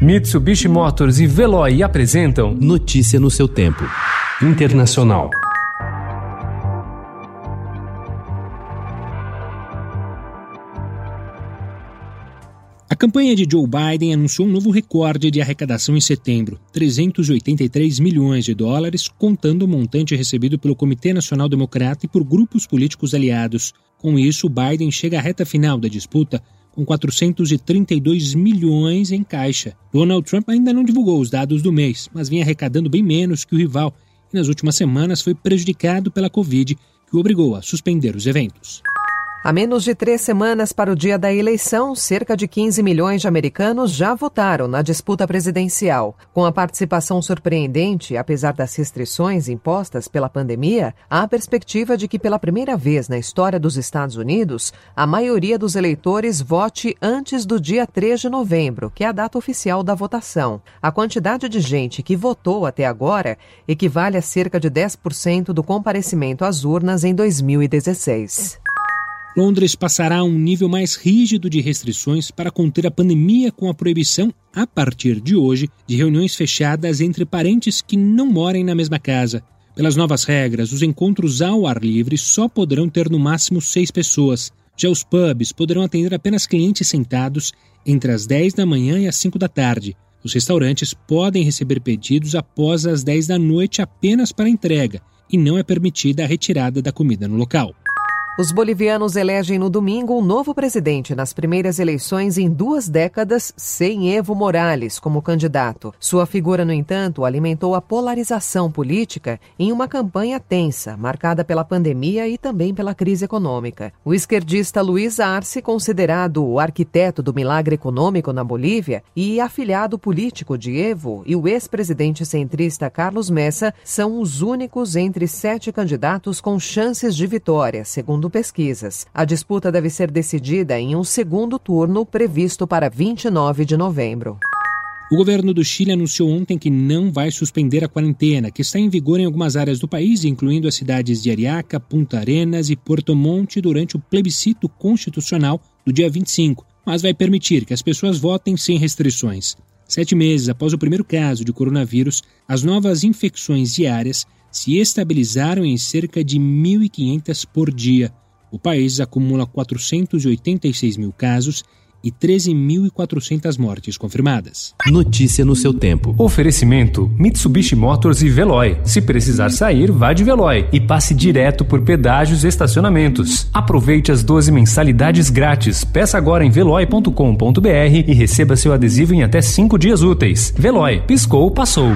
Mitsubishi Motors e Veloy apresentam Notícia no seu tempo. Internacional. A campanha de Joe Biden anunciou um novo recorde de arrecadação em setembro, 383 milhões de dólares, contando o montante recebido pelo Comitê Nacional Democrata e por grupos políticos aliados. Com isso, Biden chega à reta final da disputa com 432 milhões em caixa. Donald Trump ainda não divulgou os dados do mês, mas vinha arrecadando bem menos que o rival e nas últimas semanas foi prejudicado pela Covid, que o obrigou a suspender os eventos. A menos de três semanas para o dia da eleição, cerca de 15 milhões de americanos já votaram na disputa presidencial. Com a participação surpreendente, apesar das restrições impostas pela pandemia, há a perspectiva de que, pela primeira vez na história dos Estados Unidos, a maioria dos eleitores vote antes do dia 3 de novembro, que é a data oficial da votação. A quantidade de gente que votou até agora equivale a cerca de 10% do comparecimento às urnas em 2016. Londres passará a um nível mais rígido de restrições para conter a pandemia com a proibição, a partir de hoje, de reuniões fechadas entre parentes que não morem na mesma casa. Pelas novas regras, os encontros ao ar livre só poderão ter no máximo seis pessoas. Já os pubs poderão atender apenas clientes sentados entre as 10 da manhã e as 5 da tarde. Os restaurantes podem receber pedidos após as 10 da noite apenas para entrega, e não é permitida a retirada da comida no local. Os bolivianos elegem no domingo um novo presidente nas primeiras eleições em duas décadas, sem Evo Morales como candidato. Sua figura, no entanto, alimentou a polarização política em uma campanha tensa, marcada pela pandemia e também pela crise econômica. O esquerdista Luiz Arce, considerado o arquiteto do milagre econômico na Bolívia e afiliado político de Evo, e o ex-presidente centrista Carlos Messa são os únicos entre sete candidatos com chances de vitória, segundo segundo pesquisas. A disputa deve ser decidida em um segundo turno previsto para 29 de novembro. O governo do Chile anunciou ontem que não vai suspender a quarentena, que está em vigor em algumas áreas do país, incluindo as cidades de Ariaca, Punta Arenas e Porto Monte, durante o plebiscito constitucional do dia 25, mas vai permitir que as pessoas votem sem restrições. Sete meses após o primeiro caso de coronavírus, as novas infecções diárias se estabilizaram em cerca de 1.500 por dia. O país acumula 486 mil casos e 13.400 mortes confirmadas. Notícia no seu tempo. Oferecimento: Mitsubishi Motors e Veloy. Se precisar sair, vá de Veloy e passe direto por pedágios e estacionamentos. Aproveite as 12 mensalidades grátis. Peça agora em veloy.com.br e receba seu adesivo em até 5 dias úteis. Veloy, piscou, passou.